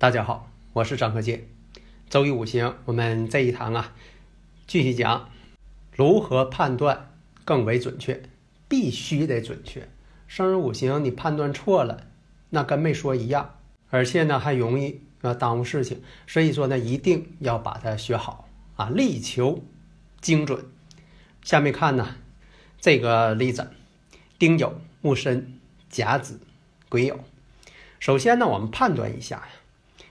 大家好，我是张和建。周易五行，我们这一堂啊，继续讲如何判断更为准确，必须得准确。生日五行你判断错了，那跟没说一样，而且呢还容易啊耽误事情。所以说呢，一定要把它学好啊，力求精准。下面看呢这个例子：丁酉、戊申、甲子、癸酉。首先呢，我们判断一下呀。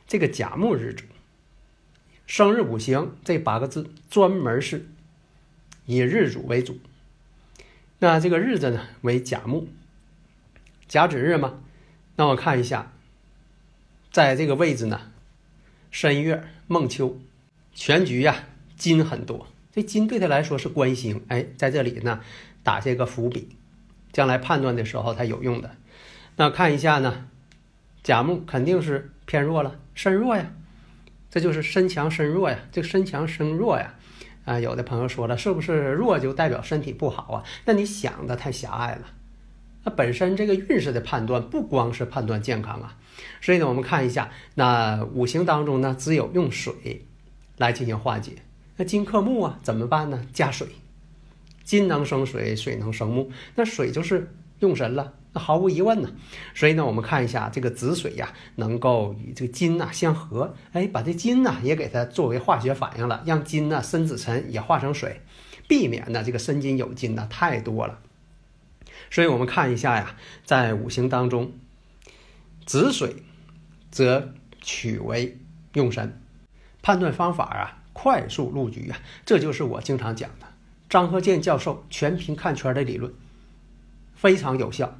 这个甲木日主，生日五行这八个字专门是以日主为主。那这个日子呢为甲木，甲子日嘛。那我看一下，在这个位置呢，申月孟秋，全局呀金很多。这金对他来说是官星，哎，在这里呢打下个伏笔，将来判断的时候才有用的。那看一下呢，甲木肯定是偏弱了。身弱呀，这就是身强身弱呀。这个身强身弱呀，啊，有的朋友说了，是不是弱就代表身体不好啊？那你想的太狭隘了。那本身这个运势的判断不光是判断健康啊，所以呢，我们看一下，那五行当中呢，只有用水来进行化解。那金克木啊，怎么办呢？加水，金能生水，水能生木，那水就是用神了。那毫无疑问呢，所以呢，我们看一下这个子水呀，能够与这个金呐相合，哎，把这金呐也给它作为化学反应了，让金呐生子辰也化成水，避免呢这个生金有金呢太多了。所以我们看一下呀，在五行当中，子水则取为用神，判断方法啊，快速入局啊，这就是我经常讲的张鹤剑教授全凭看圈的理论，非常有效。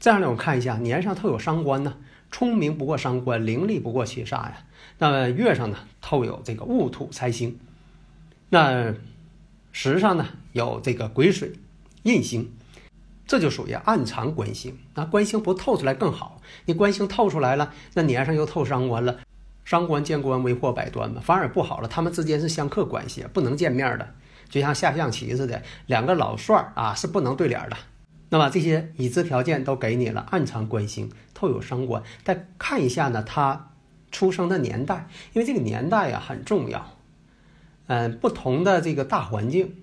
这样呢，我看一下年上透有伤官呢，聪明不过伤官，伶俐不过七煞呀。那月上呢透有这个戊土财星，那时上呢有这个癸水印星，这就属于暗藏官星。那官星不透出来更好，你官星透出来了，那年上又透伤官了，伤官见官为祸百端嘛，反而不好了。他们之间是相克关系，不能见面的，就像下象棋似的，两个老帅啊是不能对脸的。那么这些已知条件都给你了，暗藏官星，透有伤官。再看一下呢，他出生的年代，因为这个年代啊很重要。嗯，不同的这个大环境，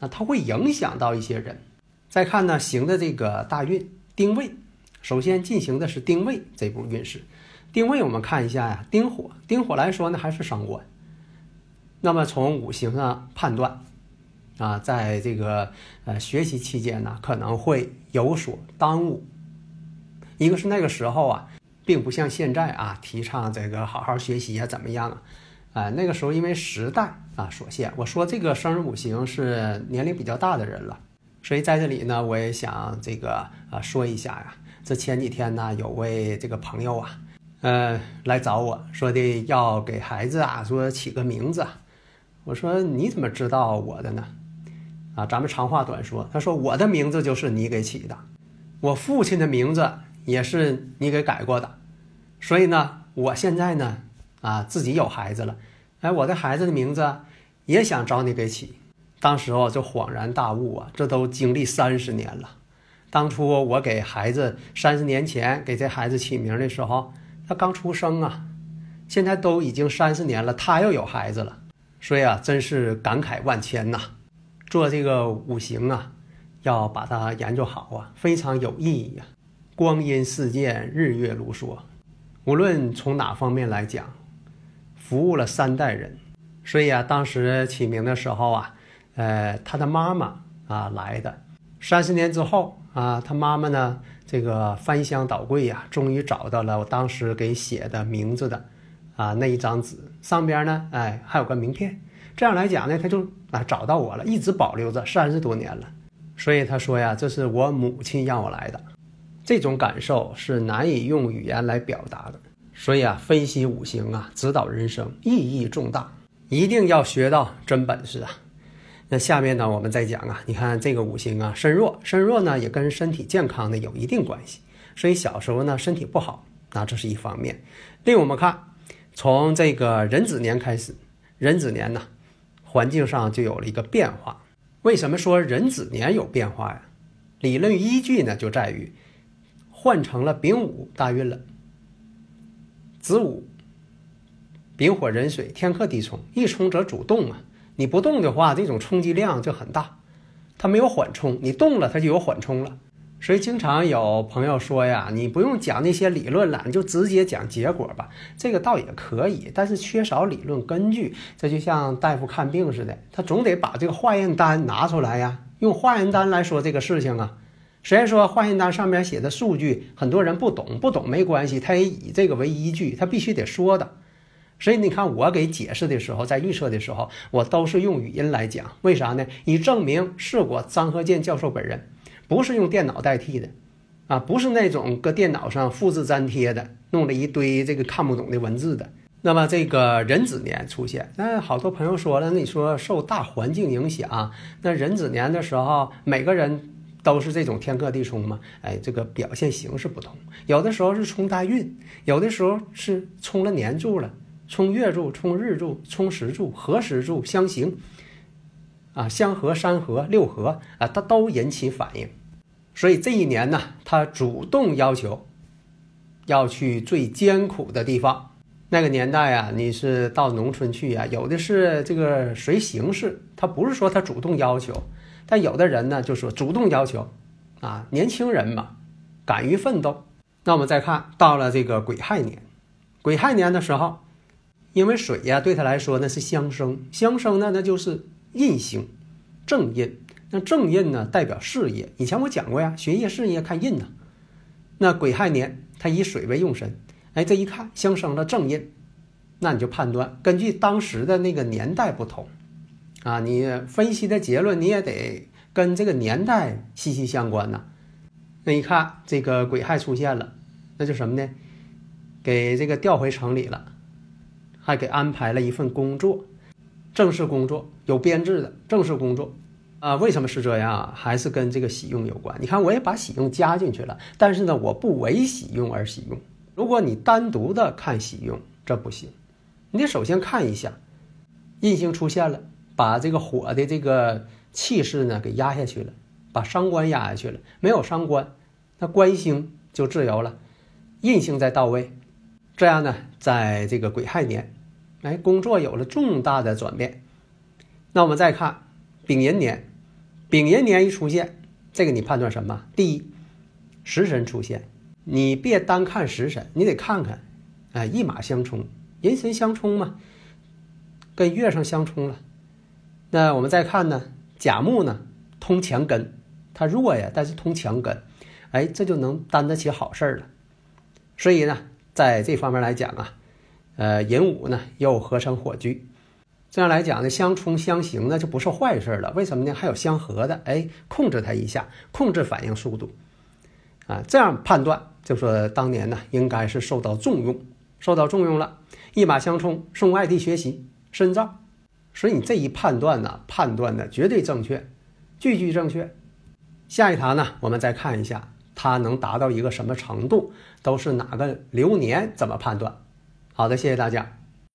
那它会影响到一些人。再看呢，行的这个大运丁未，首先进行的是丁未这步运势。丁未我们看一下呀，丁火，丁火来说呢还是伤官。那么从五行上判断。啊，在这个呃学习期间呢，可能会有所耽误。一个是那个时候啊，并不像现在啊，提倡这个好好学习啊，怎么样啊？啊，那个时候因为时代啊所限，我说这个生日五行是年龄比较大的人了，所以在这里呢，我也想这个啊说一下呀。这前几天呢，有位这个朋友啊，呃，来找我说的要给孩子啊说起个名字，我说你怎么知道我的呢？啊，咱们长话短说。他说：“我的名字就是你给起的，我父亲的名字也是你给改过的，所以呢，我现在呢，啊，自己有孩子了，哎，我的孩子的名字也想找你给起。当时候就恍然大悟啊，这都经历三十年了。当初我给孩子三十年前给这孩子起名的时候，他刚出生啊，现在都已经三十年了，他又有孩子了，所以啊，真是感慨万千呐。”做这个五行啊，要把它研究好啊，非常有意义啊。光阴似箭，日月如梭，无论从哪方面来讲，服务了三代人。所以啊，当时起名的时候啊，呃，他的妈妈啊来的，三十年之后啊，他妈妈呢这个翻箱倒柜呀，终于找到了我当时给写的名字的啊那一张纸，上边呢，哎，还有个名片。这样来讲呢，他就啊找到我了，一直保留着三十多年了。所以他说呀，这是我母亲让我来的，这种感受是难以用语言来表达的。所以啊，分析五行啊，指导人生，意义重大，一定要学到真本事啊。那下面呢，我们再讲啊，你看这个五行啊，身弱，身弱呢也跟身体健康呢有一定关系。所以小时候呢身体不好，那这是一方面。另我们看，从这个壬子年开始，壬子年呢，环境上就有了一个变化。为什么说壬子年有变化呀？理论依据呢就在于换成了丙午大运了。子午，丙火壬水，天克地冲，一冲则主动啊。你不动的话，这种冲击量就很大，它没有缓冲；你动了，它就有缓冲了。所以经常有朋友说呀，你不用讲那些理论了，你就直接讲结果吧。这个倒也可以，但是缺少理论根据。这就像大夫看病似的，他总得把这个化验单拿出来呀，用化验单来说这个事情啊。虽然说化验单上面写的数据很多人不懂，不懂没关系，他也以这个为依据，他必须得说的。所以你看，我给解释的时候，在预测的时候，我都是用语音来讲，为啥呢？以证明是我张鹤健教授本人，不是用电脑代替的，啊，不是那种搁电脑上复制粘贴的，弄了一堆这个看不懂的文字的。那么这个壬子年出现，那好多朋友说了，那你说受大环境影响，那壬子年的时候，每个人都是这种天克地冲吗？哎，这个表现形式不同，有的时候是冲大运，有的时候是冲了年柱了。冲月柱、冲日柱、冲时柱、合时柱相刑，啊，相合、三合、六合啊，它都引起反应。所以这一年呢，他主动要求要去最艰苦的地方。那个年代啊，你是到农村去呀，有的是这个随形势，他不是说他主动要求，但有的人呢就说主动要求，啊，年轻人嘛，敢于奋斗。那我们再看到了这个癸亥年，癸亥年的时候。因为水呀，对他来说那是相生，相生呢，那就是印星，正印。那正印呢，代表事业。以前我讲过呀，学业事业看印呢。那癸亥年，它以水为用神，哎，这一看相生了正印，那你就判断，根据当时的那个年代不同，啊，你分析的结论你也得跟这个年代息息相关呐。那一看这个癸亥出现了，那就什么呢？给这个调回城里了。还给安排了一份工作，正式工作有编制的正式工作，啊，为什么是这样？还是跟这个喜用有关？你看，我也把喜用加进去了，但是呢，我不为喜用而喜用。如果你单独的看喜用，这不行。你得首先看一下，印星出现了，把这个火的这个气势呢给压下去了，把伤官压下去了，没有伤官，那官星就自由了，印星再到位。这样呢，在这个癸亥年，哎，工作有了重大的转变。那我们再看丙寅年，丙寅年一出现，这个你判断什么？第一，食神出现，你别单看食神，你得看看，哎，一马相冲，寅申相冲嘛，跟月上相冲了。那我们再看呢，甲木呢通强根，它弱呀，但是通强根，哎，这就能担得起好事儿了。所以呢。在这方面来讲啊，呃，寅午呢又合成火局，这样来讲呢，相冲相刑呢就不是坏事了。为什么呢？还有相合的，哎，控制它一下，控制反应速度，啊，这样判断就说当年呢应该是受到重用，受到重用了，一马相冲，送外地学习深造，所以你这一判断呢，判断的绝对正确，句句正确。下一堂呢，我们再看一下。它能达到一个什么程度，都是哪个流年怎么判断？好的，谢谢大家。